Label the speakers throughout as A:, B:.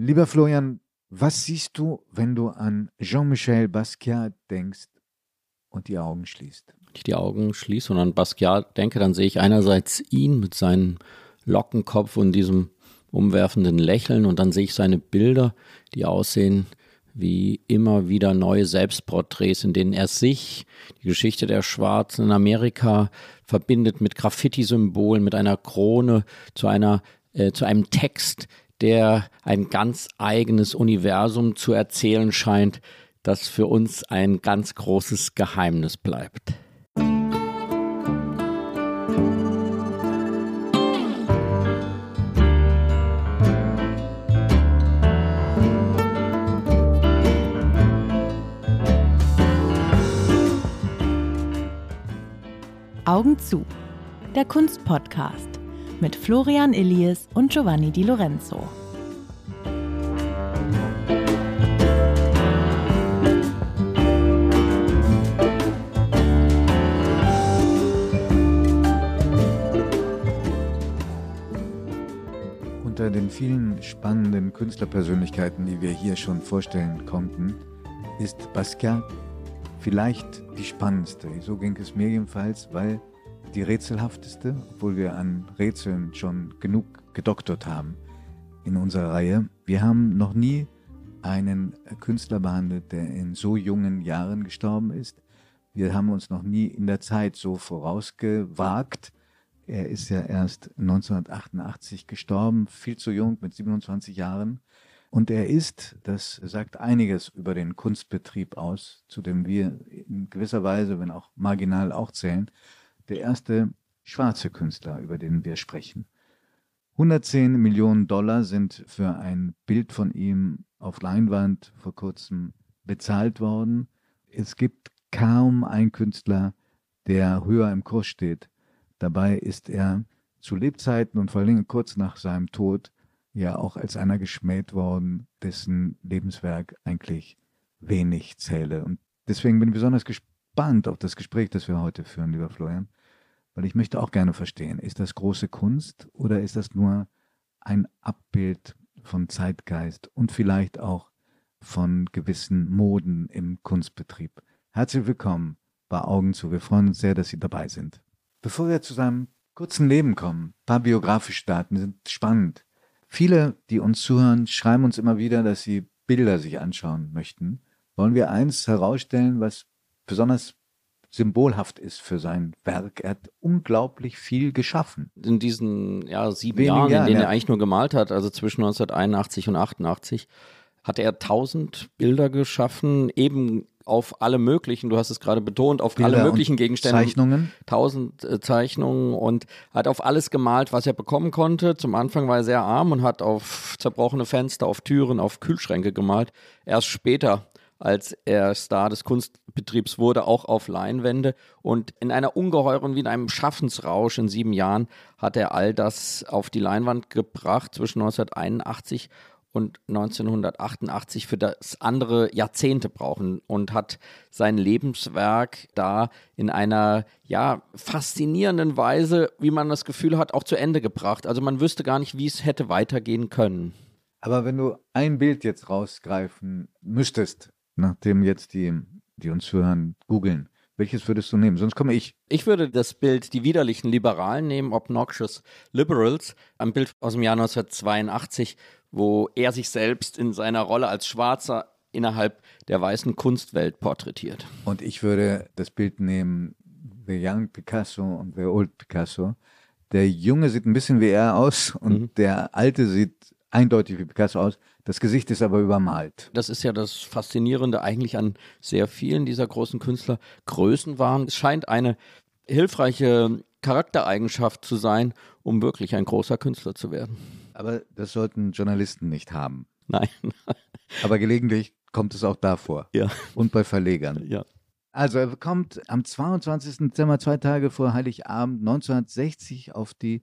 A: Lieber Florian, was siehst du, wenn du an Jean-Michel Basquiat denkst und die Augen schließt?
B: Wenn ich die Augen schließe und an Basquiat denke, dann sehe ich einerseits ihn mit seinem Lockenkopf und diesem umwerfenden Lächeln und dann sehe ich seine Bilder, die aussehen wie immer wieder neue Selbstporträts, in denen er sich, die Geschichte der Schwarzen in Amerika, verbindet mit Graffiti-Symbolen, mit einer Krone, zu einer, äh, zu einem Text, der ein ganz eigenes Universum zu erzählen scheint, das für uns ein ganz großes Geheimnis bleibt.
C: Augen zu. Der Kunstpodcast mit Florian Illies und Giovanni Di Lorenzo.
A: Unter den vielen spannenden Künstlerpersönlichkeiten, die wir hier schon vorstellen konnten, ist Basquiat vielleicht die spannendste. So ging es mir jedenfalls, weil die rätselhafteste, obwohl wir an Rätseln schon genug gedoktert haben in unserer Reihe. Wir haben noch nie einen Künstler behandelt, der in so jungen Jahren gestorben ist. Wir haben uns noch nie in der Zeit so vorausgewagt. Er ist ja erst 1988 gestorben, viel zu jung, mit 27 Jahren. Und er ist, das sagt einiges über den Kunstbetrieb aus, zu dem wir in gewisser Weise, wenn auch marginal auch zählen, der erste schwarze Künstler, über den wir sprechen. 110 Millionen Dollar sind für ein Bild von ihm auf Leinwand vor kurzem bezahlt worden. Es gibt kaum einen Künstler, der höher im Kurs steht. Dabei ist er zu Lebzeiten und vor allem kurz nach seinem Tod ja auch als einer geschmäht worden, dessen Lebenswerk eigentlich wenig zähle. Und deswegen bin ich besonders gespannt auf das Gespräch, das wir heute führen, lieber Florian. Weil ich möchte auch gerne verstehen, ist das große Kunst oder ist das nur ein Abbild von Zeitgeist und vielleicht auch von gewissen Moden im Kunstbetrieb? Herzlich willkommen bei Augen zu. Wir freuen uns sehr, dass Sie dabei sind. Bevor wir zu seinem kurzen Leben kommen, ein paar biografische Daten sind spannend. Viele, die uns zuhören, schreiben uns immer wieder, dass sie Bilder sich anschauen möchten. Wollen wir eins herausstellen, was besonders symbolhaft ist für sein Werk. Er hat unglaublich viel geschaffen.
B: In diesen ja, sieben Wenigen Jahren, in denen ja. er eigentlich nur gemalt hat, also zwischen 1981 und 88, hat er tausend Bilder geschaffen, eben auf alle möglichen, du hast es gerade betont, auf Bilder alle möglichen Gegenstände.
A: Zeichnungen.
B: Tausend äh, Zeichnungen und hat auf alles gemalt, was er bekommen konnte. Zum Anfang war er sehr arm und hat auf zerbrochene Fenster, auf Türen, auf Kühlschränke gemalt. Erst später als er Star des Kunstbetriebs wurde, auch auf Leinwände. Und in einer ungeheuren, wie in einem Schaffensrausch in sieben Jahren hat er all das auf die Leinwand gebracht zwischen 1981 und 1988 für das andere Jahrzehnte brauchen und hat sein Lebenswerk da in einer ja faszinierenden Weise, wie man das Gefühl hat, auch zu Ende gebracht. Also man wüsste gar nicht, wie es hätte weitergehen können.
A: Aber wenn du ein Bild jetzt rausgreifen müsstest, nachdem jetzt die, die uns hören, googeln. Welches würdest du nehmen? Sonst komme ich.
B: Ich würde das Bild Die widerlichen Liberalen nehmen, Obnoxious Liberals, ein Bild aus dem Jahr 1982, wo er sich selbst in seiner Rolle als Schwarzer innerhalb der weißen Kunstwelt porträtiert.
A: Und ich würde das Bild nehmen, The Young Picasso und The Old Picasso. Der Junge sieht ein bisschen wie er aus und mhm. der Alte sieht eindeutig wie Picasso aus. Das Gesicht ist aber übermalt.
B: Das ist ja das Faszinierende eigentlich an sehr vielen dieser großen Künstler. Größenwahn. Es scheint eine hilfreiche Charaktereigenschaft zu sein, um wirklich ein großer Künstler zu werden.
A: Aber das sollten Journalisten nicht haben.
B: Nein.
A: aber gelegentlich kommt es auch davor.
B: Ja.
A: Und bei Verlegern.
B: Ja.
A: Also er kommt am 22. Dezember, zwei Tage vor Heiligabend 1960 auf die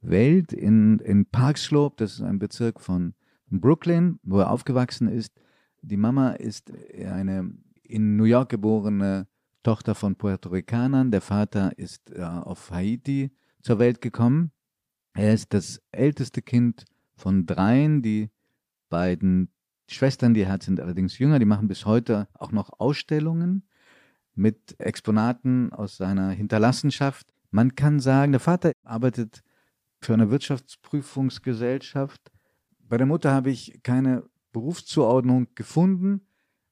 A: Welt in, in Park Slope. Das ist ein Bezirk von Brooklyn, wo er aufgewachsen ist. Die Mama ist eine in New York geborene Tochter von Puerto Ricanern. Der Vater ist äh, auf Haiti zur Welt gekommen. Er ist das älteste Kind von dreien, die beiden Schwestern, die sind allerdings jünger, die machen bis heute auch noch Ausstellungen mit Exponaten aus seiner Hinterlassenschaft. Man kann sagen, der Vater arbeitet für eine Wirtschaftsprüfungsgesellschaft. Bei der Mutter habe ich keine Berufszuordnung gefunden.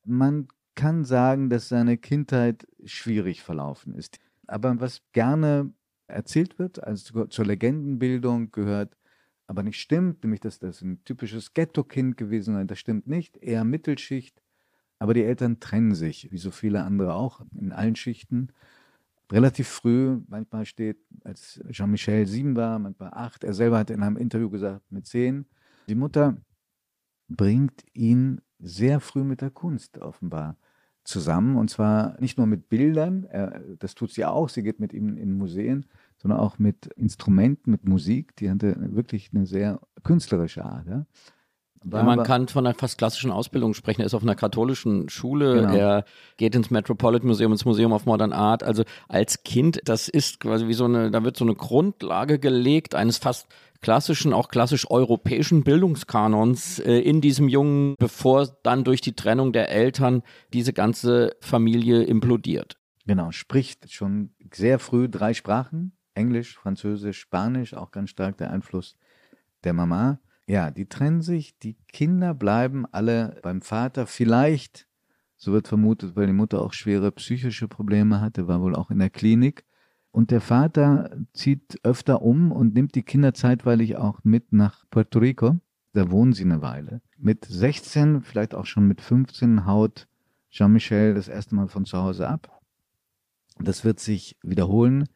A: Man kann sagen, dass seine Kindheit schwierig verlaufen ist. Aber was gerne erzählt wird, also zur Legendenbildung gehört, aber nicht stimmt, nämlich dass das ein typisches Ghetto-Kind gewesen sei, das stimmt nicht, eher Mittelschicht. Aber die Eltern trennen sich, wie so viele andere auch, in allen Schichten. Relativ früh, manchmal steht, als Jean-Michel sieben war, manchmal acht. Er selber hat in einem Interview gesagt, mit zehn. Die Mutter bringt ihn sehr früh mit der Kunst offenbar zusammen. Und zwar nicht nur mit Bildern, er, das tut sie auch, sie geht mit ihm in Museen, sondern auch mit Instrumenten, mit Musik. Die hatte wirklich eine sehr künstlerische Art. Ja.
B: Ja, man kann von einer fast klassischen Ausbildung sprechen. Er ist auf einer katholischen Schule. Genau. Er geht ins Metropolitan Museum, ins Museum of Modern Art. Also als Kind, das ist quasi wie so eine, da wird so eine Grundlage gelegt eines fast klassischen, auch klassisch europäischen Bildungskanons äh, in diesem Jungen, bevor dann durch die Trennung der Eltern diese ganze Familie implodiert.
A: Genau, spricht schon sehr früh drei Sprachen. Englisch, Französisch, Spanisch, auch ganz stark der Einfluss der Mama. Ja, die trennen sich, die Kinder bleiben alle beim Vater. Vielleicht, so wird vermutet, weil die Mutter auch schwere psychische Probleme hatte, war wohl auch in der Klinik. Und der Vater zieht öfter um und nimmt die Kinder zeitweilig auch mit nach Puerto Rico. Da wohnen sie eine Weile. Mit 16, vielleicht auch schon mit 15, haut Jean-Michel das erste Mal von zu Hause ab. Das wird sich wiederholen.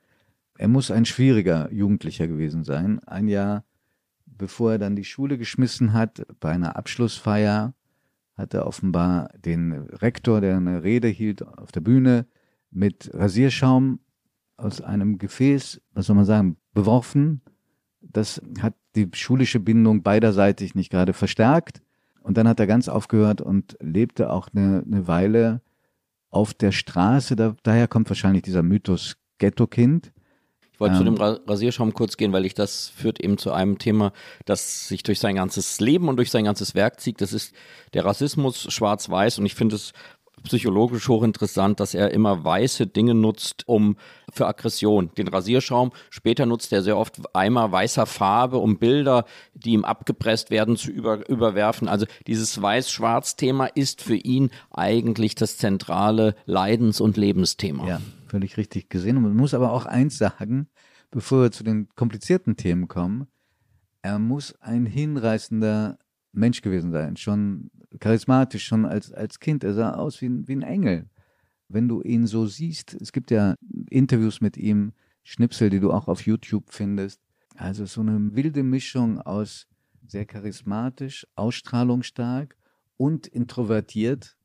A: Er muss ein schwieriger Jugendlicher gewesen sein. Ein Jahr bevor er dann die Schule geschmissen hat, bei einer Abschlussfeier, hat er offenbar den Rektor, der eine Rede hielt auf der Bühne, mit Rasierschaum aus einem Gefäß, was soll man sagen, beworfen. Das hat die schulische Bindung beiderseitig nicht gerade verstärkt. Und dann hat er ganz aufgehört und lebte auch eine, eine Weile auf der Straße. Da, daher kommt wahrscheinlich dieser Mythos Ghetto-Kind.
B: Ich wollte ähm, zu dem Rasierschaum kurz gehen, weil ich das führt eben zu einem Thema, das sich durch sein ganzes Leben und durch sein ganzes Werk zieht. Das ist der Rassismus schwarz-weiß und ich finde es psychologisch hochinteressant, dass er immer weiße Dinge nutzt, um für Aggression. Den Rasierschaum, später nutzt er sehr oft Eimer weißer Farbe, um Bilder, die ihm abgepresst werden, zu über, überwerfen. Also dieses Weiß-Schwarz-Thema ist für ihn eigentlich das zentrale Leidens- und Lebensthema.
A: Ja völlig richtig gesehen. Und man muss aber auch eins sagen, bevor wir zu den komplizierten Themen kommen. Er muss ein hinreißender Mensch gewesen sein, schon charismatisch, schon als, als Kind. Er sah aus wie ein, wie ein Engel. Wenn du ihn so siehst, es gibt ja Interviews mit ihm, Schnipsel, die du auch auf YouTube findest. Also so eine wilde Mischung aus sehr charismatisch, ausstrahlungsstark und introvertiert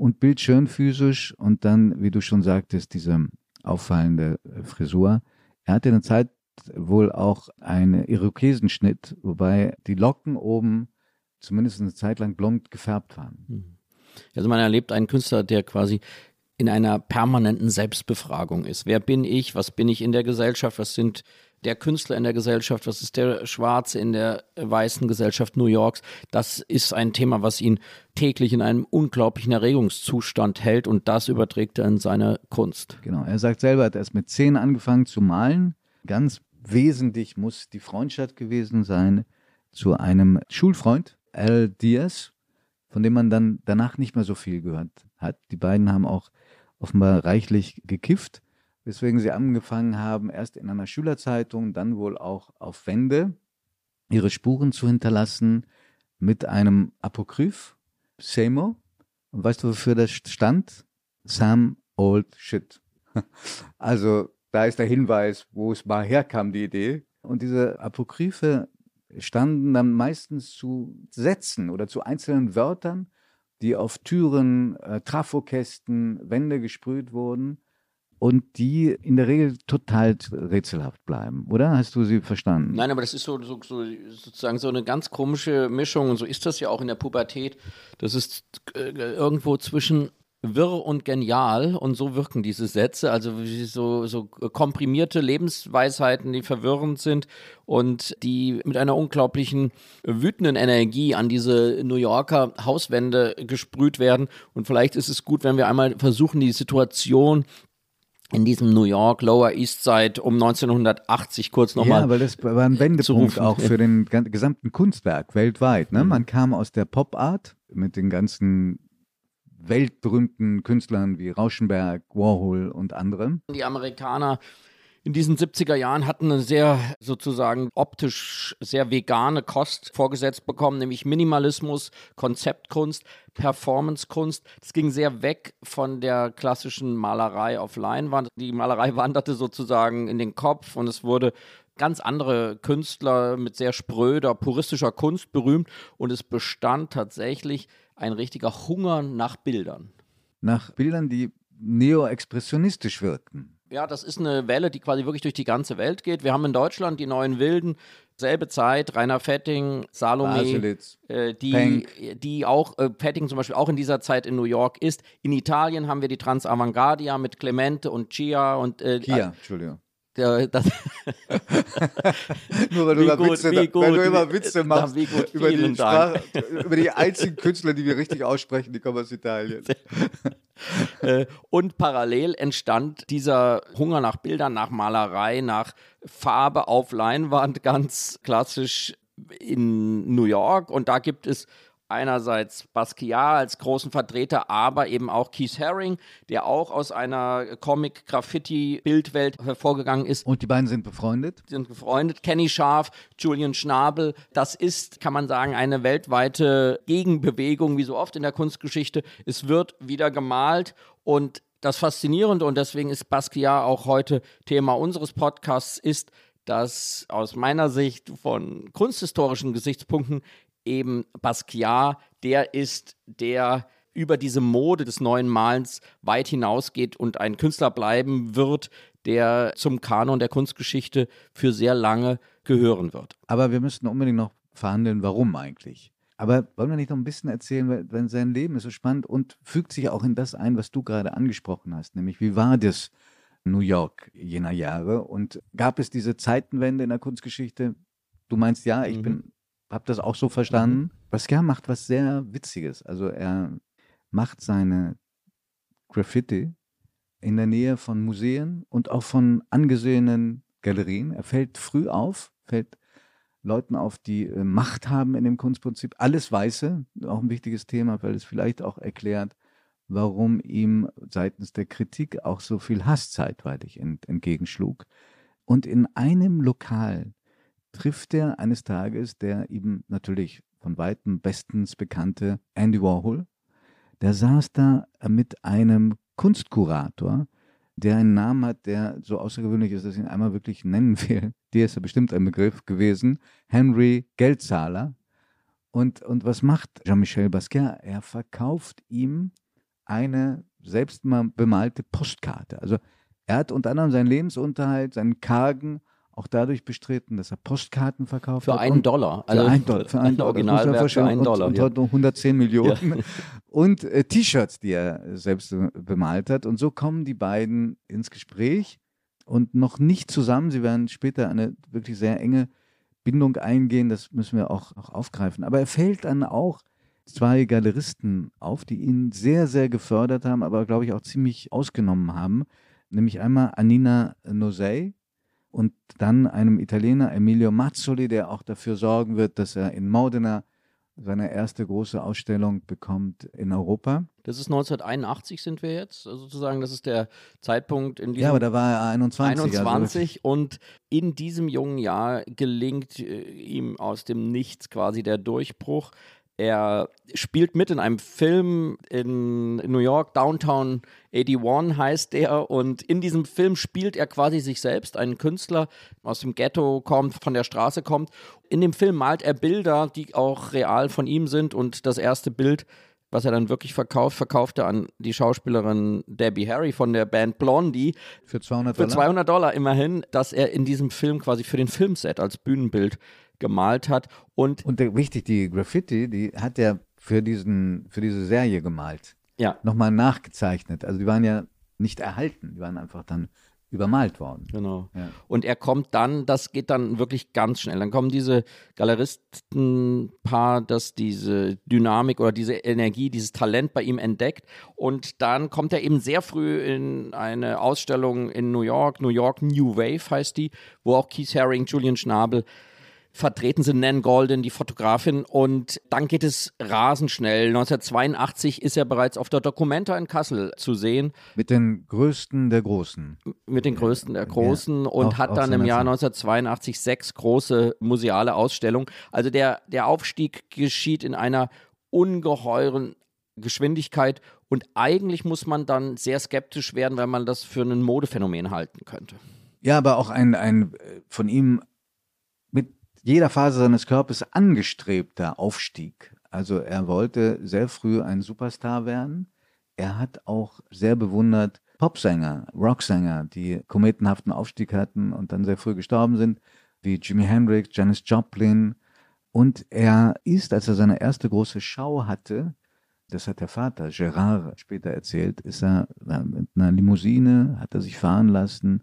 A: und bildschön physisch und dann, wie du schon sagtest, diese auffallende äh, Frisur. Er hatte eine Zeit wohl auch einen Irokesenschnitt, wobei die Locken oben zumindest eine Zeit lang blond gefärbt waren. Hm.
B: Also man erlebt einen Künstler, der quasi in einer permanenten Selbstbefragung ist. Wer bin ich? Was bin ich in der Gesellschaft? Was sind der Künstler in der Gesellschaft, was ist der Schwarze in der weißen Gesellschaft New Yorks. Das ist ein Thema, was ihn täglich in einem unglaublichen Erregungszustand hält und das überträgt er in seine Kunst.
A: Genau, er sagt selber, er hat erst mit zehn angefangen zu malen. Ganz wesentlich muss die Freundschaft gewesen sein zu einem Schulfreund, Al Diaz, von dem man dann danach nicht mehr so viel gehört hat. Die beiden haben auch offenbar reichlich gekifft weswegen sie angefangen haben, erst in einer Schülerzeitung, dann wohl auch auf Wände ihre Spuren zu hinterlassen mit einem Apokryph, Semo. Und weißt du, wofür das stand? Some Old Shit. Also da ist der Hinweis, wo es mal herkam, die Idee. Und diese Apokryphe standen dann meistens zu Sätzen oder zu einzelnen Wörtern, die auf Türen, äh, Trafokästen, Wände gesprüht wurden und die in der Regel total rätselhaft bleiben, oder? Hast du sie verstanden?
B: Nein, aber das ist so, so, so sozusagen so eine ganz komische Mischung und so ist das ja auch in der Pubertät. Das ist äh, irgendwo zwischen wirr und genial und so wirken diese Sätze, also so, so komprimierte Lebensweisheiten, die verwirrend sind und die mit einer unglaublichen wütenden Energie an diese New Yorker Hauswände gesprüht werden. Und vielleicht ist es gut, wenn wir einmal versuchen, die Situation in diesem New York Lower East Side um 1980 kurz nochmal.
A: Ja, weil das war ein Wendepunkt auch für den gesamten Kunstwerk weltweit. Ne? Mhm. Man kam aus der Pop Art mit den ganzen weltberühmten Künstlern wie Rauschenberg, Warhol und andere.
B: Die Amerikaner in diesen 70er Jahren hatten eine sehr sozusagen optisch sehr vegane Kost vorgesetzt bekommen, nämlich Minimalismus, Konzeptkunst, Performancekunst. Es ging sehr weg von der klassischen Malerei auf Leinwand. Die Malerei wanderte sozusagen in den Kopf und es wurde ganz andere Künstler mit sehr spröder, puristischer Kunst berühmt und es bestand tatsächlich ein richtiger Hunger nach Bildern.
A: Nach Bildern, die neoexpressionistisch wirkten.
B: Ja, das ist eine Welle, die quasi wirklich durch die ganze Welt geht. Wir haben in Deutschland die neuen Wilden, selbe Zeit, Rainer Fetting, Salome, äh, die, die auch, äh, Fetting zum Beispiel auch in dieser Zeit in New York ist. In Italien haben wir die Transavantgardia mit Clemente und Chia und
A: äh, Chia, Entschuldigung.
B: Der, das
A: Nur weil du, immer gut, Witze, gut, weil du immer Witze machst gut, über, die Sprache, über die einzigen Künstler, die wir richtig aussprechen, die kommen aus Italien.
B: Äh, und parallel entstand dieser Hunger nach Bildern, nach Malerei, nach Farbe auf Leinwand, ganz klassisch in New York. Und da gibt es einerseits Basquiat als großen Vertreter, aber eben auch Keith Haring, der auch aus einer Comic-Graffiti-Bildwelt hervorgegangen ist.
A: Und die beiden sind befreundet?
B: Sind befreundet. Kenny Scharf, Julian Schnabel. Das ist, kann man sagen, eine weltweite Gegenbewegung, wie so oft in der Kunstgeschichte. Es wird wieder gemalt und das Faszinierende, und deswegen ist Basquiat auch heute Thema unseres Podcasts, ist, dass aus meiner Sicht von kunsthistorischen Gesichtspunkten eben Basquiat, der ist, der über diese Mode des neuen Malens weit hinausgeht und ein Künstler bleiben wird, der zum Kanon der Kunstgeschichte für sehr lange gehören wird.
A: Aber wir müssten unbedingt noch verhandeln, warum eigentlich. Aber wollen wir nicht noch ein bisschen erzählen, weil, weil sein Leben ist so spannend und fügt sich auch in das ein, was du gerade angesprochen hast, nämlich wie war das New York jener Jahre und gab es diese Zeitenwende in der Kunstgeschichte? Du meinst ja, ich mhm. bin habe das auch so verstanden. Mhm. Basquiat macht was sehr Witziges. Also er macht seine Graffiti in der Nähe von Museen und auch von angesehenen Galerien. Er fällt früh auf, fällt Leuten auf, die äh, Macht haben in dem Kunstprinzip. Alles Weiße, auch ein wichtiges Thema, weil es vielleicht auch erklärt, warum ihm seitens der Kritik auch so viel Hass zeitweilig ent entgegenschlug. Und in einem Lokal trifft er eines Tages der ihm natürlich von weitem bestens bekannte Andy Warhol. Der saß da mit einem Kunstkurator, der einen Namen hat, der so außergewöhnlich ist, dass ich ihn einmal wirklich nennen will. Der ist ja bestimmt ein Begriff gewesen. Henry Geldzahler. Und, und was macht Jean-Michel Basquiat? Er verkauft ihm eine selbst bemalte Postkarte. Also er hat unter anderem seinen Lebensunterhalt, seinen kargen auch dadurch bestritten, dass er Postkarten verkauft
B: für
A: hat.
B: Einen Dollar.
A: Also für einen Dollar. Für einen Dollar.
B: Originalwerk für einen Dollar.
A: Und, und heute 110 Millionen. Ja. Und äh, T-Shirts, die er selbst bemalt hat. Und so kommen die beiden ins Gespräch und noch nicht zusammen. Sie werden später eine wirklich sehr enge Bindung eingehen. Das müssen wir auch, auch aufgreifen. Aber er fällt dann auch zwei Galeristen auf, die ihn sehr, sehr gefördert haben, aber glaube ich auch ziemlich ausgenommen haben. Nämlich einmal Anina Nosey, und dann einem Italiener, Emilio Mazzoli, der auch dafür sorgen wird, dass er in Modena seine erste große Ausstellung bekommt in Europa.
B: Das ist 1981 sind wir jetzt, also sozusagen, das ist der Zeitpunkt in diesem
A: Ja, aber da war er 21.
B: 21 also und in diesem jungen Jahr gelingt äh, ihm aus dem Nichts quasi der Durchbruch. Er spielt mit in einem Film in New York, Downtown 81 heißt der. Und in diesem Film spielt er quasi sich selbst, einen Künstler aus dem Ghetto kommt, von der Straße kommt. In dem Film malt er Bilder, die auch real von ihm sind. Und das erste Bild, was er dann wirklich verkauft, verkauft er an die Schauspielerin Debbie Harry von der Band Blondie.
A: Für 200 Dollar?
B: Für 200 Dollar immerhin, dass er in diesem Film quasi für den Filmset als Bühnenbild gemalt hat. Und,
A: und der, wichtig, die Graffiti, die hat er für, diesen, für diese Serie gemalt.
B: Ja.
A: nochmal nachgezeichnet. Also die waren ja nicht erhalten, die waren einfach dann übermalt worden.
B: Genau.
A: Ja.
B: Und er kommt dann, das geht dann wirklich ganz schnell. Dann kommen diese Galeristenpaar, das diese Dynamik oder diese Energie, dieses Talent bei ihm entdeckt. Und dann kommt er eben sehr früh in eine Ausstellung in New York, New York New Wave heißt die, wo auch Keith Haring, Julian Schnabel vertreten sind Nan Golden, die Fotografin. Und dann geht es rasend schnell. 1982 ist er bereits auf der Documenta in Kassel zu sehen
A: Mit den größten der Großen.
B: mit den größten der Großen und
A: auch-
B: hat dann im Jahr
A: Zeit.
B: 1982 sechs große museale Ausstellungen. Also der, der Aufstieg geschieht in einer ungeheuren Geschwindigkeit und eigentlich muss man dann sehr skeptisch werden, weil man das für ein Modephänomen halten könnte.
A: Ja, aber auch ein, ein äh, von ihm jeder Phase seines Körpers angestrebter Aufstieg. Also er wollte sehr früh ein Superstar werden. Er hat auch sehr bewundert Popsänger, Rocksänger, die kometenhaften Aufstieg hatten und dann sehr früh gestorben sind, wie Jimi Hendrix, Janis Joplin. Und er ist, als er seine erste große Schau hatte, das hat der Vater Gerard später erzählt, ist er mit einer Limousine, hat er sich fahren lassen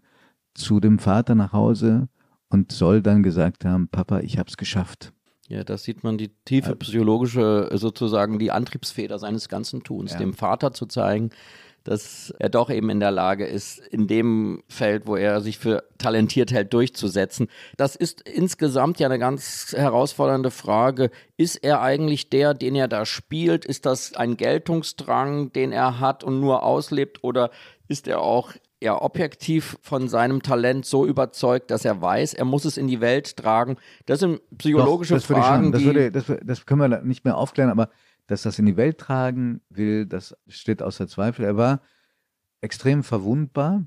A: zu dem Vater nach Hause und soll dann gesagt haben, Papa, ich hab's geschafft.
B: Ja, da sieht man die tiefe psychologische, sozusagen die Antriebsfeder seines ganzen Tuns,
A: Ja.
B: dem Vater zu zeigen, dass er doch eben in der Lage ist, in dem Feld, wo er sich für talentiert hält, durchzusetzen. Das ist insgesamt ja eine ganz herausfordernde Frage. Ist er eigentlich der, den er da spielt? Ist das ein Geltungsdrang, den er hat und nur auslebt? Oder ist er auch ja objektiv von seinem Talent so überzeugt, dass er weiß, er muss es in die Welt tragen? Das sind psychologische
A: Doch, das
B: Fragen,
A: das,
B: die
A: würde, das, das können wir nicht mehr aufklären, aber dass das in die Welt tragen will, das steht außer Zweifel. Er war extrem verwundbar,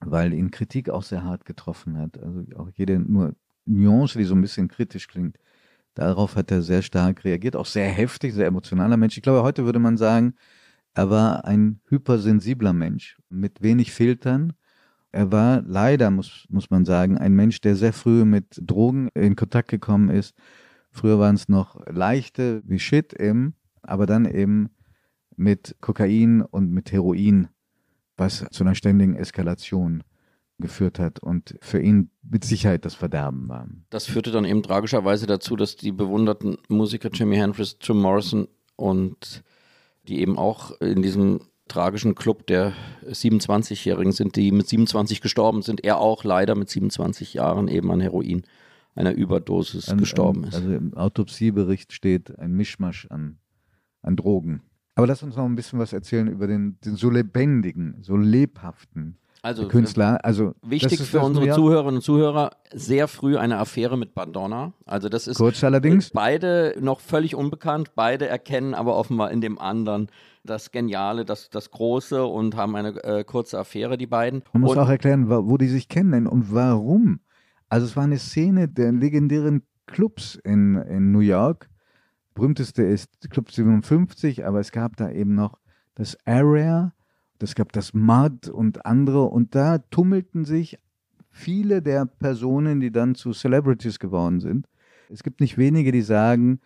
A: weil ihn Kritik auch sehr hart getroffen hat. Also auch jede nur Nuance, die so ein bisschen kritisch klingt, darauf hat er sehr stark reagiert, auch sehr heftig, sehr emotionaler Mensch. Ich glaube, heute würde man sagen, er war ein hypersensibler Mensch mit wenig Filtern. Er war leider, muss, muss man sagen, ein Mensch, der sehr früh mit Drogen in Kontakt gekommen ist. Früher waren es noch leichte wie Shit eben, aber dann eben mit Kokain und mit Heroin, was zu einer ständigen Eskalation geführt hat und für ihn mit Sicherheit das Verderben war.
B: Das führte dann eben tragischerweise dazu, dass die bewunderten Musiker Jimi Hendrix, Jim Morrison und die eben auch in diesem tragischen Club der 27-Jährigen sind, die mit 27 gestorben sind, er auch leider mit 27 Jahren eben an Heroin, einer Überdosis
A: An-
B: gestorben ist.
A: Also im Autopsiebericht steht ein Mischmasch an, an Drogen. Aber lass uns noch ein bisschen was erzählen über den, den so lebendigen, so lebhaften
B: Also
A: Künstler. Also
B: Wichtig für unsere
A: York-
B: Zuhörerinnen und Zuhörer, sehr früh eine Affäre mit Madonna. Also das ist
A: Kurz allerdings.
B: beide noch völlig unbekannt, beide erkennen aber offenbar in dem anderen das Geniale, das, das Große und haben eine äh, kurze Affäre, die beiden.
A: Man muss
B: und,
A: auch erklären, wo die sich kennen und warum. Also es war eine Szene der legendären Clubs in, in New York. Berühmteste ist Club 57, aber es gab da eben noch das Area, es gab das Mud und andere und da tummelten sich viele der Personen, die dann zu Celebrities geworden sind. Es gibt nicht wenige, die sagen,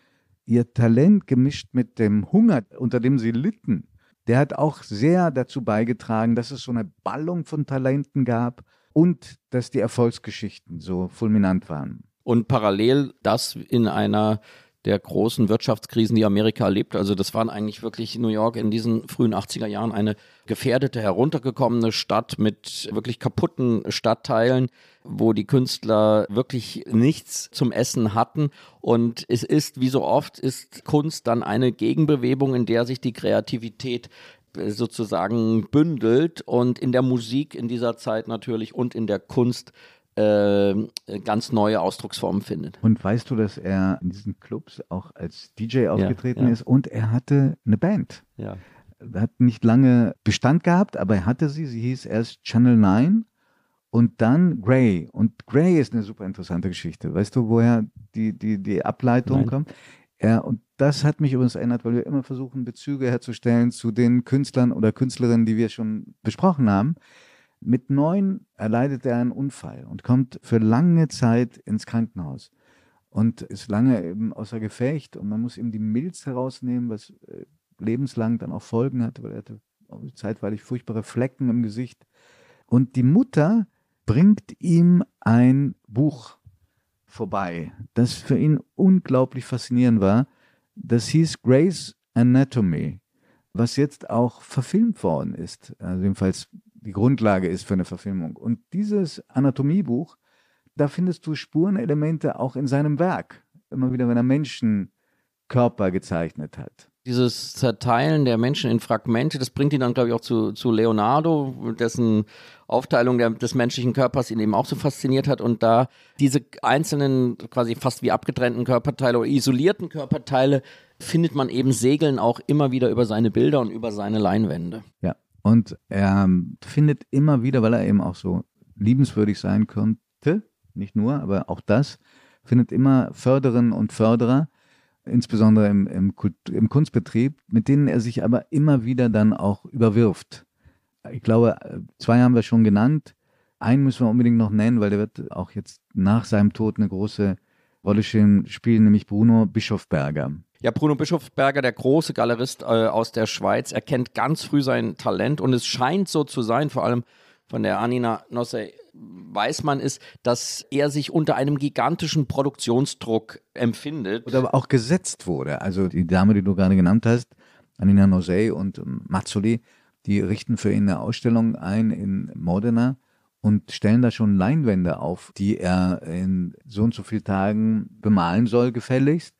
A: ihr Talent gemischt mit dem Hunger, unter dem sie litten, der hat auch sehr dazu beigetragen, dass es so eine Ballung von Talenten gab und dass die Erfolgsgeschichten so fulminant waren.
B: und parallel das in einer der großen Wirtschaftskrisen, die Amerika erlebt. Also das waren eigentlich wirklich New York in diesen frühen 80er Jahren eine gefährdete, heruntergekommene Stadt mit wirklich kaputten Stadtteilen, wo die Künstler wirklich nichts zum Essen hatten. Und es ist, wie so oft, ist Kunst dann eine Gegenbewegung, in der sich die Kreativität äh, sozusagen bündelt und in der Musik in dieser Zeit natürlich und in der Kunst äh, ganz neue Ausdrucksformen findet.
A: Und weißt du, dass er in diesen Clubs auch als DJ aufgetreten
B: ja.
A: ist und er hatte eine Band.
B: Ja.
A: Er hat nicht lange Bestand gehabt, aber er hatte sie. Sie hieß erst Channel 9 und dann Grey. Und Grey ist eine super interessante Geschichte. Weißt du, woher die, die, die Ableitung
B: Nein.
A: kommt? Ja, und das hat mich übrigens erinnert, weil wir immer versuchen, Bezüge herzustellen zu den Künstlern oder Künstlerinnen, die wir schon besprochen haben. Mit neun erleidet er einen Unfall und kommt für lange Zeit ins Krankenhaus und ist lange eben außer Gefecht und man muss ihm die Milz herausnehmen, was äh, lebenslang dann auch Folgen hatte, weil er hatte zeitweilig furchtbare Flecken im Gesicht. Und die Mutter bringt ihm ein Buch vorbei, das für ihn unglaublich faszinierend war. Das hieß Grey's Anatomy, was jetzt auch verfilmt worden ist, also jedenfalls die Grundlage ist für eine Verfilmung. Und dieses Anatomiebuch, da findest du Spurenelemente auch in seinem Werk. Immer wieder, wenn er Menschenkörper gezeichnet hat
B: dieses Zerteilen der Menschen in Fragmente, das bringt ihn dann, glaube ich, auch zu, zu Leonardo, dessen Aufteilung der, des menschlichen Körpers ihn eben auch so fasziniert hat. Und da diese einzelnen, quasi fast wie abgetrennten Körperteile oder isolierten Körperteile, findet man eben Segeln auch immer wieder über seine Bilder und über seine Leinwände.
A: Ja, und er findet immer wieder, weil er eben auch so liebenswürdig sein konnte, nicht nur, aber auch das, findet immer Förderinnen und Förderer, insbesondere im, im, im Kunstbetrieb, mit denen er sich aber immer wieder dann auch überwirft. Ich glaube, zwei haben wir schon genannt. Einen müssen wir unbedingt noch nennen, weil der wird auch jetzt nach seinem Tod eine große Rolle spielen, nämlich Bruno Bischofberger.
B: Ja, Bruno Bischofberger, der große Galerist äh, aus der Schweiz, erkennt ganz früh sein Talent und es scheint so zu sein, vor allem von der Anina Nosse weiß man ist, dass er sich unter einem gigantischen Produktionsdruck empfindet.
A: Oder aber auch gesetzt wurde. Also die Dame, die du gerade genannt hast, Anina Nosey und Mazzoli, die richten für ihn eine Ausstellung ein in Modena und stellen da schon Leinwände auf, die er in so und so vielen Tagen bemalen soll, gefälligst.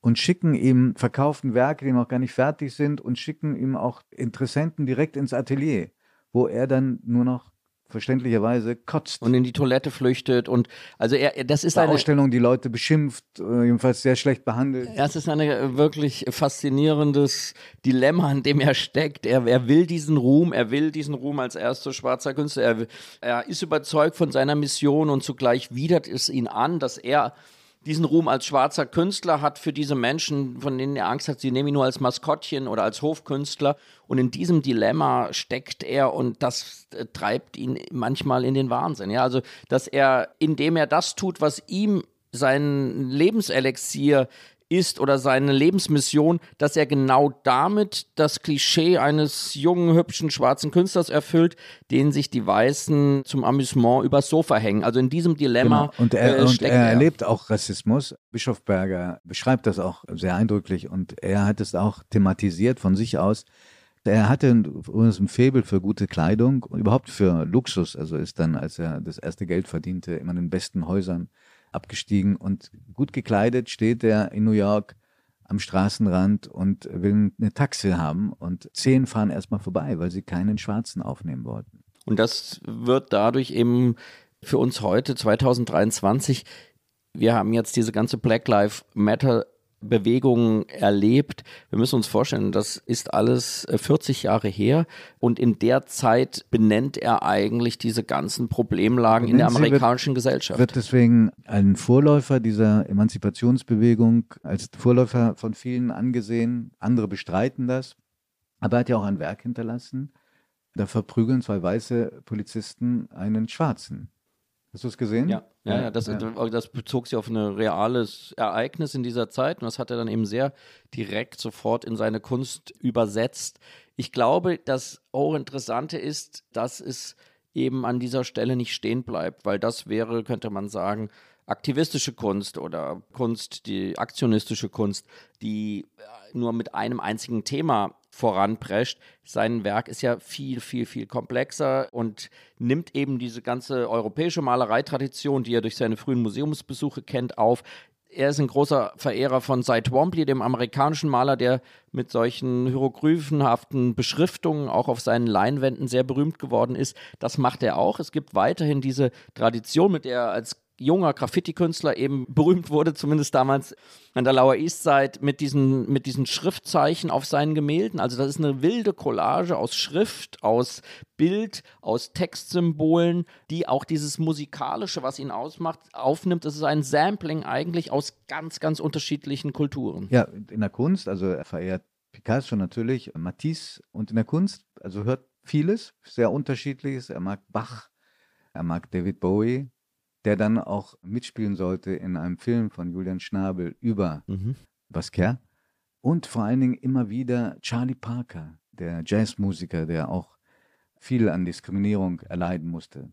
A: Und schicken ihm verkauften Werke, die noch gar nicht fertig sind, und schicken ihm auch Interessenten direkt ins Atelier, wo er dann nur noch verständlicherweise kotzt.
B: Und in die Toilette flüchtet und also er, das ist
A: Bei
B: eine
A: Ausstellung, die Leute beschimpft, äh, jedenfalls sehr schlecht behandelt.
B: Es ist ein äh, wirklich faszinierendes Dilemma, in dem er steckt. Er, er will diesen Ruhm, er will diesen Ruhm als erster schwarzer Künstler. Er, er ist überzeugt von seiner Mission und zugleich widert es ihn an, dass er diesen Ruhm als schwarzer Künstler hat für diese Menschen, von denen er Angst hat, sie nehmen ihn nur als Maskottchen oder als Hofkünstler. Und in diesem Dilemma steckt er und das äh, treibt ihn manchmal in den Wahnsinn. Ja, also, dass er, indem er das tut, was ihm sein Lebenselixier ist oder seine Lebensmission, dass er genau damit das Klischee eines jungen, hübschen, schwarzen Künstlers erfüllt, den sich die Weißen zum Amüsement übers Sofa hängen. Also in diesem Dilemma
A: genau. und er, äh, und er, er erlebt auch Rassismus. Bischof Berger beschreibt das auch sehr eindrücklich und er hat es auch thematisiert von sich aus. Er hatte ein Faible für gute Kleidung und überhaupt für Luxus. Also ist dann, als er das erste Geld verdiente, immer in den besten Häusern abgestiegen und gut gekleidet steht er in New York am Straßenrand und will eine Taxi haben und zehn fahren erstmal vorbei, weil sie keinen Schwarzen aufnehmen wollten.
B: Und das wird dadurch eben für uns heute 2023 wir haben jetzt diese ganze Black Lives Matter Bewegungen erlebt. Wir müssen uns vorstellen, das ist alles 40 äh, Jahre her und in der Zeit benennt er eigentlich diese ganzen Problemlagen in der amerikanischen
A: wird,
B: Gesellschaft.
A: Wird deswegen ein Vorläufer dieser Emanzipationsbewegung als Vorläufer von vielen angesehen. Andere bestreiten das. Aber er hat ja auch ein Werk hinterlassen. Da verprügeln zwei weiße Polizisten einen Schwarzen. Hast du es gesehen?
B: Ja, ja, ja, das, ja. das bezog sich auf ein reales Ereignis in dieser Zeit und das hat er dann eben sehr direkt sofort in seine Kunst übersetzt. Ich glaube, das Hochinteressante ist, dass es eben an dieser Stelle nicht stehen bleibt, weil das wäre, könnte man sagen, aktivistische Kunst oder Kunst, die aktionistische Kunst, die nur mit einem einzigen Thema voranprescht. Sein Werk ist ja viel, viel, viel komplexer und nimmt eben diese ganze europäische Malereitradition, die er durch seine frühen Museumsbesuche kennt, auf. Er ist ein großer Verehrer von Cy Twombly, dem amerikanischen Maler, der mit solchen hieroglyphenhaften Beschriftungen auch auf seinen Leinwänden sehr berühmt geworden ist. Das macht er auch. Es gibt weiterhin diese Tradition, mit der er als junger Graffiti-Künstler eben berühmt wurde, zumindest damals an der Lower East Side, mit diesen, mit diesen Schriftzeichen auf seinen Gemälden. Also das ist eine wilde Collage aus Schrift, aus Bild, aus Textsymbolen, die auch dieses Musikalische, was ihn ausmacht, aufnimmt. Das ist ein Sampling eigentlich aus ganz, ganz unterschiedlichen Kulturen.
A: Ja, in der Kunst, also er verehrt Picasso natürlich, Matisse und in der Kunst, also hört vieles, sehr unterschiedliches. Er mag Bach, er mag David Bowie, der dann auch mitspielen sollte in einem Film von Julian Schnabel über mhm. Basquiat. und vor allen Dingen immer wieder Charlie Parker, der Jazzmusiker, der auch viel an Diskriminierung erleiden musste.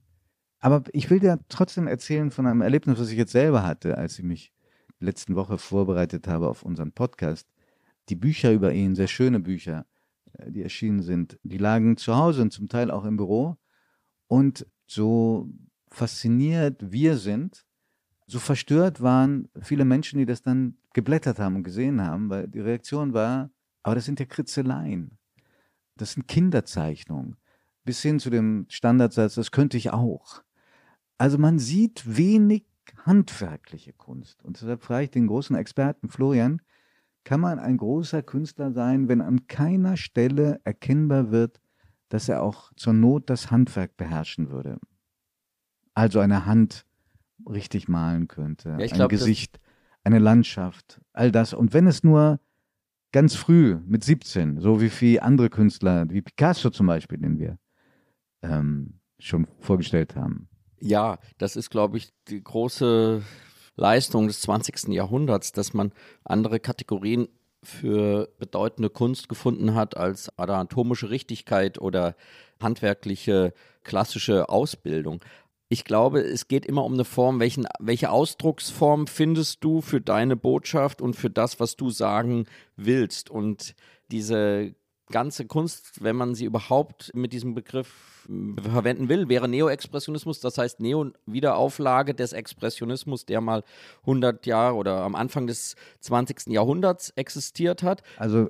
A: Aber ich will dir trotzdem erzählen von einem Erlebnis, was ich jetzt selber hatte, als ich mich letzten Woche vorbereitet habe auf unseren Podcast. Die Bücher über ihn, sehr schöne Bücher, äh, die erschienen sind, die lagen zu Hause und zum Teil auch im Büro. Und so fasziniert wir sind, so verstört waren viele Menschen, die das dann geblättert haben und gesehen haben, weil die Reaktion war, aber das sind ja Kritzeleien. Das sind Kinderzeichnungen. Bis hin zu dem Standardsatz, das könnte ich auch. Also man sieht wenig handwerkliche Kunst. Und deshalb frage ich den großen Experten Florian, kann man ein großer Künstler sein, wenn an keiner Stelle erkennbar wird, dass er auch zur Not das Handwerk beherrschen würde? Also eine Hand richtig malen könnte, ja, ein glaub, Gesicht, eine Landschaft, all das. Und wenn es nur ganz früh mit 17, so wie viele andere Künstler, wie Picasso zum Beispiel, den wir ähm, schon vorgestellt haben,
B: ja, das ist, glaube ich, die große Leistung des 20. Jahrhunderts, dass man andere Kategorien für bedeutende Kunst gefunden hat als anatomische Richtigkeit oder handwerkliche klassische Ausbildung. Ich glaube, es geht immer um eine Form, welchen, welche Ausdrucksform findest du für deine Botschaft und für das, was du sagen willst. Und diese ganze Kunst, wenn man sie überhaupt mit diesem Begriff äh, verwenden will, wäre Neoexpressionismus, das heißt Neo-Wiederauflage des Expressionismus, der mal 100 Jahre oder am Anfang des 20. Jahrhunderts existiert hat.
A: Also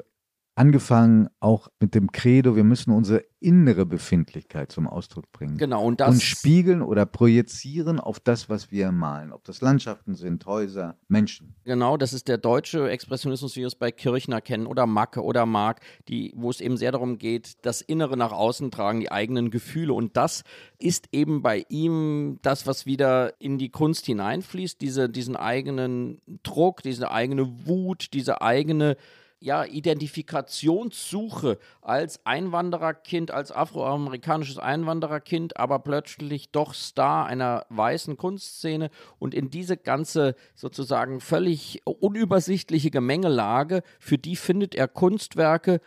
A: angefangen auch mit dem Credo, wir müssen unsere innere Befindlichkeit zum Ausdruck bringen.
B: Genau, und das.
A: Und spiegeln oder projizieren auf das, was wir malen. Ob das Landschaften sind, Häuser, Menschen.
B: Genau, das ist der deutsche Expressionismus, wie wir es bei Kirchner kennen oder Macke oder Mark, die, wo es eben sehr darum geht, das Innere nach außen tragen, die eigenen Gefühle. Und das ist eben bei ihm das, was wieder in die Kunst hineinfließt, diese, diesen eigenen Druck, diese eigene Wut, diese eigene ja, Identifikationssuche als Einwandererkind, als afroamerikanisches Einwandererkind, aber plötzlich doch Star einer weißen Kunstszene und in diese ganze sozusagen völlig unübersichtliche Gemengelage, für die findet er Kunstwerke,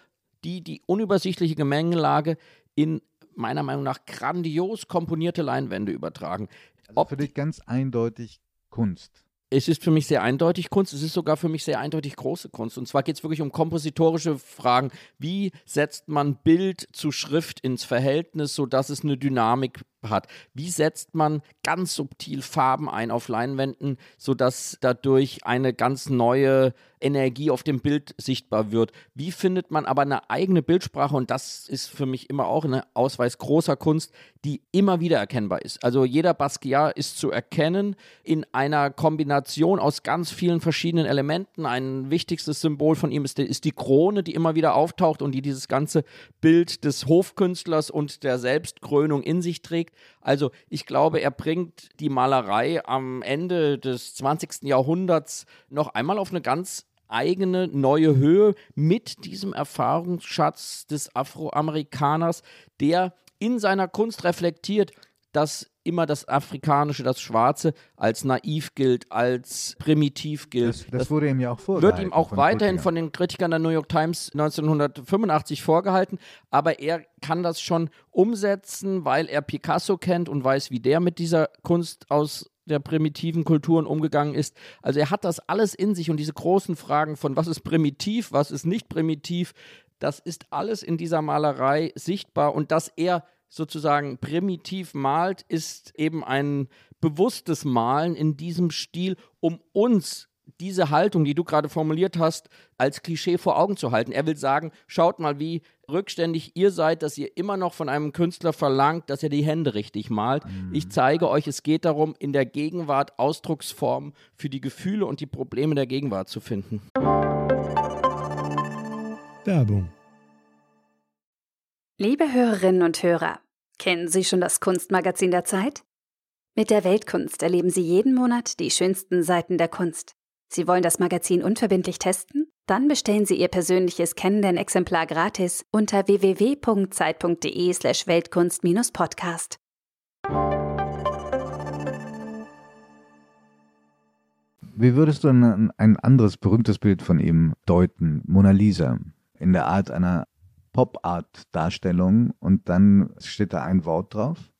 B: die die unübersichtliche Gemengelage in meiner Meinung nach grandios komponierte Leinwände übertragen.
A: Also für dich ganz eindeutig Kunst
B: es ist für mich sehr eindeutig Kunst, es ist sogar für mich sehr eindeutig große Kunst. Und zwar geht es wirklich um kompositorische Fragen. Wie setzt man Bild zu Schrift ins Verhältnis, sodass es eine Dynamik hat. Wie setzt man ganz subtil Farben ein auf Leinwänden, sodass dadurch eine ganz neue Energie auf dem Bild sichtbar wird? Wie findet man aber eine eigene Bildsprache? Und das ist für mich immer auch ein Ausweis großer Kunst, die immer wieder erkennbar ist. Also jeder Basquiat ist zu erkennen in einer Kombination aus ganz vielen verschiedenen Elementen. Ein wichtigstes Symbol von ihm ist die, ist die Krone, die immer wieder auftaucht und die dieses ganze Bild des Hofkünstlers und der Selbstkrönung in sich trägt. Also ich glaube, er bringt die Malerei am Ende des 20. Jahrhunderts noch einmal auf eine ganz eigene neue Höhe mit diesem Erfahrungsschatz des Afroamerikaners, der in seiner Kunst reflektiert, dass immer das Afrikanische, das Schwarze als naiv gilt, als primitiv gilt.
A: Das, das wurde ihm ja auch vorgehalten.
B: Wird ihm auch weiterhin von den Kritikern der New York Times 1985 vorgehalten, aber er kann das schon umsetzen, weil er Picasso kennt und weiß, wie der mit dieser Kunst aus der primitiven Kulturen umgegangen ist. Also er hat das alles in sich und diese großen Fragen von was ist primitiv, was ist nicht primitiv, das ist alles in dieser Malerei sichtbar und dass er sozusagen primitiv malt, ist eben ein bewusstes Malen in diesem Stil, um uns diese Haltung, die du gerade formuliert hast, als Klischee vor Augen zu halten. Er will sagen, schaut mal, wie rückständig ihr seid, dass ihr immer noch von einem Künstler verlangt, dass er die Hände richtig malt. Mhm. Ich zeige euch, es geht darum, in der Gegenwart Ausdrucksformen für die Gefühle und die Probleme der Gegenwart zu finden.
D: Werbung
E: Liebe Hörerinnen und Hörer, kennen Sie schon das Kunstmagazin der Zeit? Mit der Weltkunst erleben Sie jeden Monat die schönsten Seiten der Kunst. Sie wollen das Magazin unverbindlich testen? Dann bestellen Sie Ihr persönliches Kennenden-Exemplar gratis unter www.zeit.de/slash Weltkunst-Podcast.
A: Wie würdest du ein, ein anderes berühmtes Bild von ihm deuten? Mona Lisa. In der Art einer Pop-Art-Darstellung und dann steht da ein Wort drauf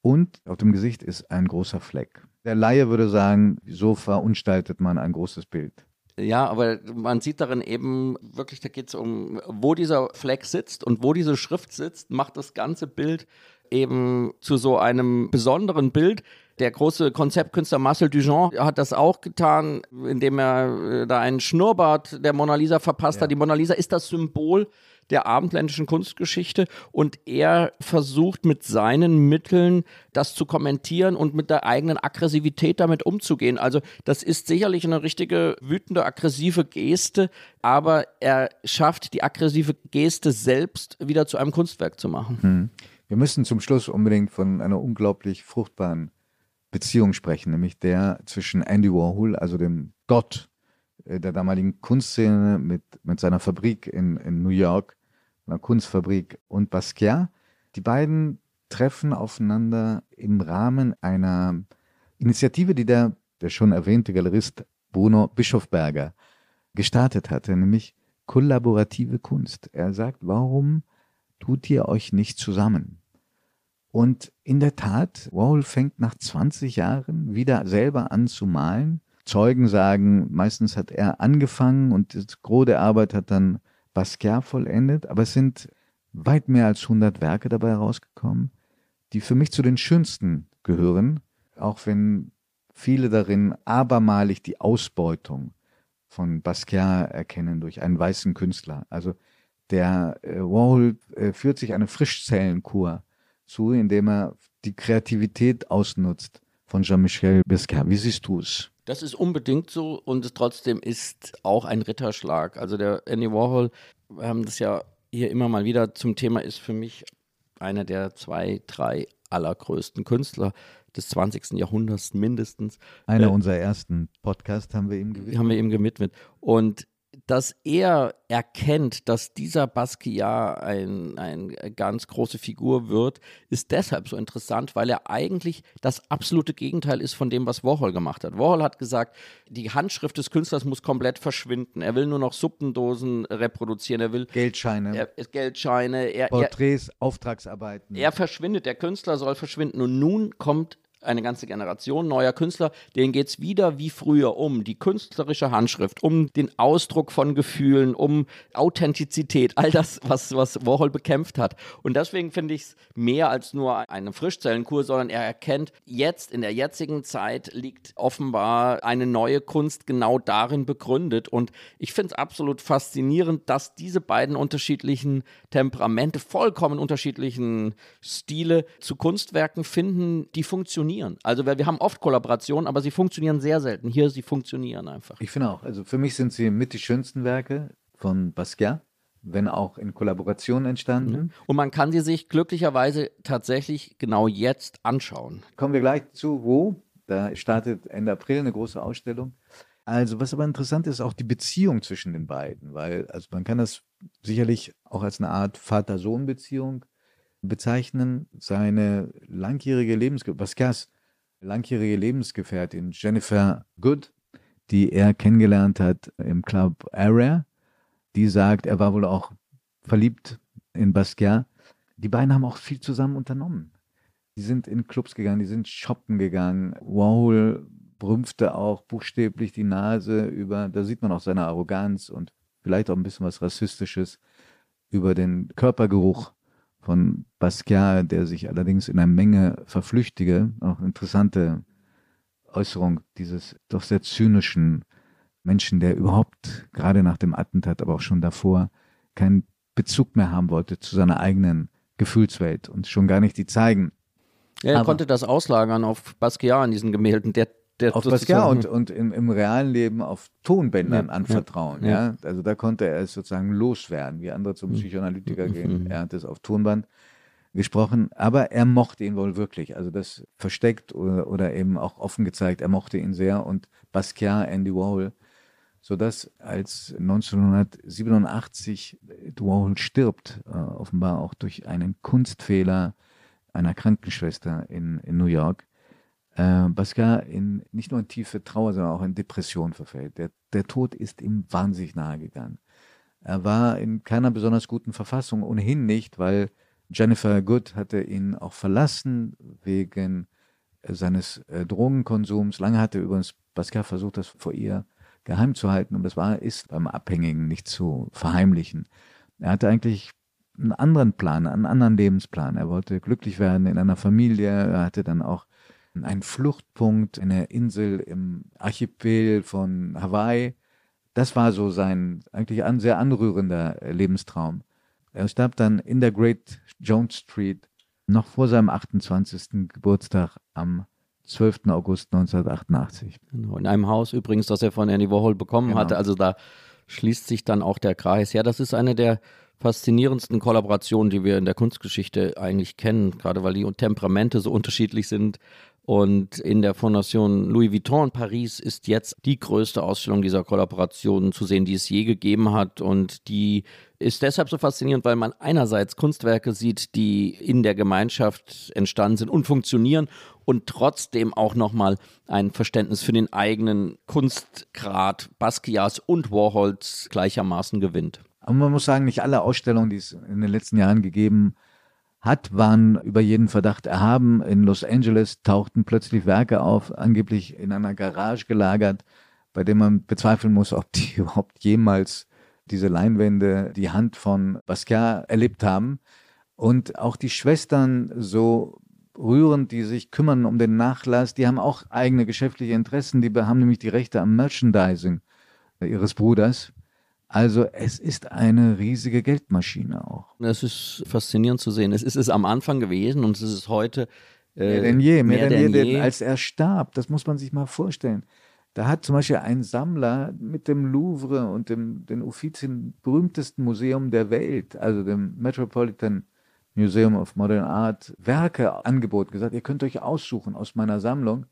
A: und auf dem Gesicht ist ein großer Fleck. Der Laie würde sagen, so verunstaltet man ein großes Bild.
B: Ja, aber man sieht darin eben wirklich, da geht es um, wo dieser Fleck sitzt und wo diese Schrift sitzt, macht das ganze Bild eben zu so einem besonderen Bild. Der große Konzeptkünstler Marcel Duchamp hat das auch getan, indem er äh, da einen Schnurrbart der Mona Lisa verpasst ja. hat. Die Mona Lisa ist das Symbol der abendländischen Kunstgeschichte und er versucht mit seinen Mitteln das zu kommentieren und mit der eigenen Aggressivität damit umzugehen. Also das ist sicherlich eine richtige wütende, aggressive Geste, aber er schafft die aggressive Geste selbst wieder zu einem Kunstwerk zu machen. Hm.
A: Wir müssen zum Schluss unbedingt von einer unglaublich fruchtbaren Beziehung sprechen, nämlich der zwischen Andy Warhol, also dem Gott der damaligen Kunstszene mit, mit seiner Fabrik in, in New York, einer Kunstfabrik und Basquiat. Die beiden treffen aufeinander im Rahmen einer Initiative, die der, der schon erwähnte Galerist Bruno Bischofberger gestartet hatte, nämlich kollaborative Kunst. Er sagt, warum tut ihr euch nicht zusammen? Und in der Tat, Warhol fängt nach 20 Jahren wieder selber an zu malen Zeugen sagen, meistens hat er angefangen und das Gros der Arbeit hat dann Basquiat vollendet, aber es sind weit mehr als 100 Werke dabei herausgekommen, die für mich zu den schönsten gehören, auch wenn viele darin abermalig die Ausbeutung von Basquiat erkennen durch einen weißen Künstler. Also der äh, Warhol äh, führt sich eine Frischzellenkur zu, indem er die Kreativität ausnutzt von Jean-Michel Basquiat. Wie siehst du es?
B: Das ist unbedingt so und es trotzdem ist auch ein Ritterschlag. Also der Andy Warhol, wir haben das ja hier immer mal wieder zum Thema, ist für mich einer der zwei, drei allergrößten Künstler des 20. Jahrhunderts mindestens.
A: Einer äh, unserer ersten Podcasts haben wir ihm gewidmet.
B: Haben wir ihm gewidmet. Und dass er erkennt, dass dieser Basquiat ein, eine ganz große Figur wird, ist deshalb so interessant, weil er eigentlich das absolute Gegenteil ist von dem, was Warhol gemacht hat. Warhol hat gesagt, die Handschrift des Künstlers muss komplett verschwinden. Er will nur noch Suppendosen reproduzieren. Er will
A: Geldscheine.
B: Er, Geldscheine. Er,
A: Porträts, er, Auftragsarbeiten.
B: Er verschwindet. Der Künstler soll verschwinden. Und nun kommt eine ganze Generation neuer Künstler, denen geht es wieder wie früher um die künstlerische Handschrift, um den Ausdruck von Gefühlen, um Authentizität, all das, was, was Warhol bekämpft hat. Und deswegen finde ich es mehr als nur eine Frischzellenkur, sondern er erkennt, jetzt in der jetzigen Zeit liegt offenbar eine neue Kunst genau darin begründet. Und ich finde es absolut faszinierend, dass diese beiden unterschiedlichen Temperamente, vollkommen unterschiedlichen Stile zu Kunstwerken finden, die funktionieren funktionieren. Also wir, haben oft Kollaborationen, aber sie funktionieren sehr selten. Hier, sie funktionieren einfach.
A: Ich finde auch. Also für mich sind sie mit die schönsten Werke von Basquiat wenn auch in Kollaboration entstanden. Mhm.
B: Und man kann sie sich glücklicherweise tatsächlich genau jetzt anschauen.
A: Kommen wir gleich zu wo? Da startet Ende April eine große Ausstellung. Also, was aber interessant ist, auch die Beziehung zwischen den beiden, weil also man kann das sicherlich auch als eine Art Vater-Sohn-Beziehung bezeichnen seine langjährige Lebensgefährtin, Pascals langjährige Lebensgefährtin Jennifer Good, die er kennengelernt hat im Club Area. Die sagt, er war wohl auch verliebt in Basquiat. Die beiden haben auch viel zusammen unternommen. Die sind in Clubs gegangen, die sind shoppen gegangen. Warhol rümpfte auch buchstäblich die Nase über, da sieht man auch seine Arroganz und vielleicht auch ein bisschen was Rassistisches über den Körpergeruch von Basquiat, der sich allerdings in einer Menge verflüchtige, auch interessante Äußerung dieses doch sehr zynischen Menschen, der überhaupt gerade nach dem Attentat, aber auch schon davor keinen Bezug mehr haben wollte zu seiner eigenen Gefühlswelt und schon gar nicht die zeigen.
B: Er aber, konnte das auslagern auf Basquiat in diesen Gemälden. Der
A: der auf Basquiat und, und im, im, realen Leben auf Tonbändern ja, anvertrauen. Ja, ja, Also da konnte er es sozusagen loswerden, wie andere zum mhm. Psychoanalytiker mhm. gehen. Er hat es auf Tonband gesprochen, aber er mochte ihn wohl wirklich. Also das versteckt oder, oder eben auch offen gezeigt, er mochte ihn sehr und Basquiat, Andy Warhol, sodass als 1987 Warhol stirbt, äh, offenbar auch durch einen Kunstfehler einer Krankenschwester in, in New York, äh, Basquiat in, nicht nur in tiefe Trauer, sondern auch in Depression verfällt. Der, der Tod ist ihm wahnsinnig nahe gegangen. Er war in keiner besonders guten Verfassung, ohnehin nicht, weil Jennifer Good hatte ihn auch verlassen wegen äh, seines äh, Drogenkonsums. Lange hatte übrigens Basquiat versucht, das vor ihr geheim zu halten und das war, ist beim Abhängigen nicht zu verheimlichen. Er hatte eigentlich einen anderen Plan, einen anderen Lebensplan. Er wollte glücklich werden in einer Familie. Er hatte dann auch einen Fluchtpunkt, eine Insel im Archipel von Hawaii. Das war so sein eigentlich ein sehr anrührender Lebenstraum. Er starb dann in der Great Jones Street noch vor seinem 28. Geburtstag am 12. August 1988.
B: Genau, in einem Haus übrigens, das er von Andy Warhol bekommen genau. hatte. Also da schließt sich dann auch der Kreis. Ja, das ist eine der faszinierendsten Kollaborationen, die wir in der Kunstgeschichte eigentlich kennen, gerade weil die Temperamente so unterschiedlich sind. Und in der Fondation Louis Vuitton in Paris ist jetzt die größte Ausstellung dieser Kollaboration zu sehen, die es je gegeben hat. Und die ist deshalb so faszinierend, weil man einerseits Kunstwerke sieht, die in der Gemeinschaft entstanden sind und funktionieren und trotzdem auch nochmal ein Verständnis für den eigenen Kunstgrad Basquiats und Warhols gleichermaßen gewinnt.
A: Aber man muss sagen, nicht alle Ausstellungen, die es in den letzten Jahren gegeben hat, waren über jeden Verdacht erhaben. In Los Angeles tauchten plötzlich Werke auf, angeblich in einer Garage gelagert, bei dem man bezweifeln muss, ob die überhaupt jemals diese Leinwände die Hand von Basquiat erlebt haben. Und auch die Schwestern so rührend, die sich kümmern um den Nachlass, die haben auch eigene geschäftliche Interessen, die haben nämlich die Rechte am Merchandising ihres Bruders. Also es ist eine riesige Geldmaschine auch.
B: Es ist faszinierend zu sehen. Es ist es am Anfang gewesen und es ist heute
A: äh, mehr denn je, mehr, mehr denn, denn je, als er starb. Das muss man sich mal vorstellen. Da hat zum Beispiel ein Sammler mit dem Louvre und dem den Uffizien berühmtesten Museum der Welt, also dem Metropolitan Museum of Modern Art, Werke angeboten, gesagt, ihr könnt euch aussuchen aus meiner Sammlung.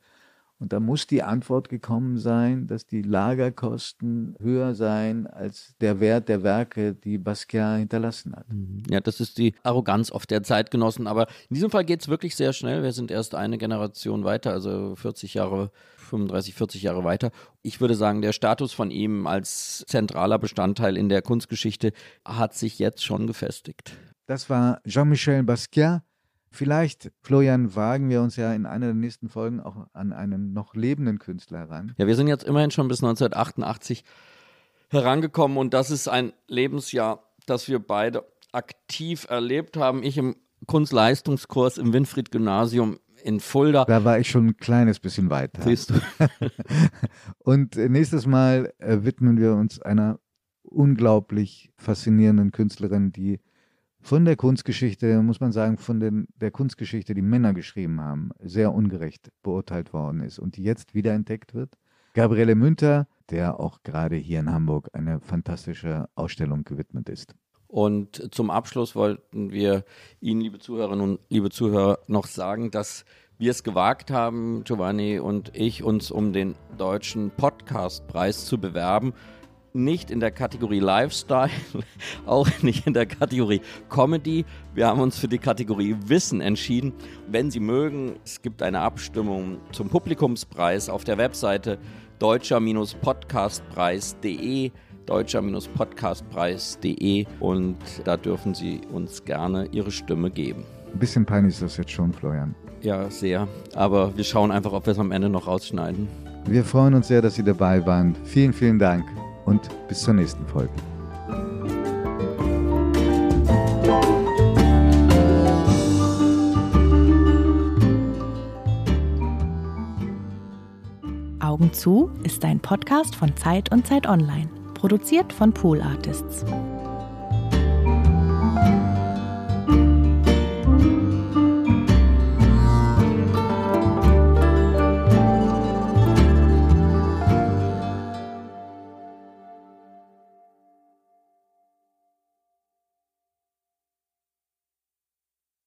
A: Und da muss die Antwort gekommen sein, dass die Lagerkosten höher seien als der Wert der Werke, die Basquiat hinterlassen hat.
B: Mhm. Ja, das ist die Arroganz oft der Zeitgenossen. Aber in diesem Fall geht es wirklich sehr schnell. Wir sind erst eine Generation weiter, also 40 Jahre 35, 40 Jahre weiter. Ich würde sagen, der Status von ihm als zentraler Bestandteil in der Kunstgeschichte hat sich jetzt schon gefestigt.
A: Das war Jean-Michel Basquiat, Vielleicht, Florian, wagen wir uns ja in einer der nächsten Folgen auch an einen noch lebenden Künstler heran.
B: Ja, wir sind jetzt immerhin schon bis 1988 herangekommen und das ist ein Lebensjahr, das wir beide aktiv erlebt haben. Ich im Kunstleistungskurs im Winfried-Gymnasium in Fulda.
A: Da war ich schon ein kleines bisschen weiter.
B: Siehst du.
A: und nächstes Mal äh, widmen wir uns einer unglaublich faszinierenden Künstlerin, die von der Kunstgeschichte, muss man sagen, von den, der Kunstgeschichte, die Männer geschrieben haben, sehr ungerecht beurteilt worden ist und die jetzt wiederentdeckt wird. Gabriele Münter, der auch gerade hier in Hamburg eine fantastische Ausstellung gewidmet ist.
B: Und zum Abschluss wollten wir Ihnen, liebe Zuhörerinnen und liebe Zuhörer, noch sagen, dass wir es gewagt haben, Giovanni und ich, uns um den deutschen Podcastpreis zu bewerben nicht in der Kategorie Lifestyle, auch nicht in der Kategorie Comedy. Wir haben uns für die Kategorie Wissen entschieden. Wenn Sie mögen, es gibt eine Abstimmung zum Publikumspreis auf der Webseite deutscher-podcastpreis.de deutscher-podcastpreis.de und da dürfen Sie uns gerne Ihre Stimme geben.
A: Ein bisschen peinlich ist das jetzt schon, Florian.
B: Ja, sehr. Aber wir schauen einfach, ob wir es am Ende noch rausschneiden.
A: Wir freuen uns sehr, dass Sie dabei waren. Vielen, vielen Dank und bis zur nächsten Folge.
C: Augen zu ist ein Podcast von Zeit und Zeit Online, produziert von Pool Artists.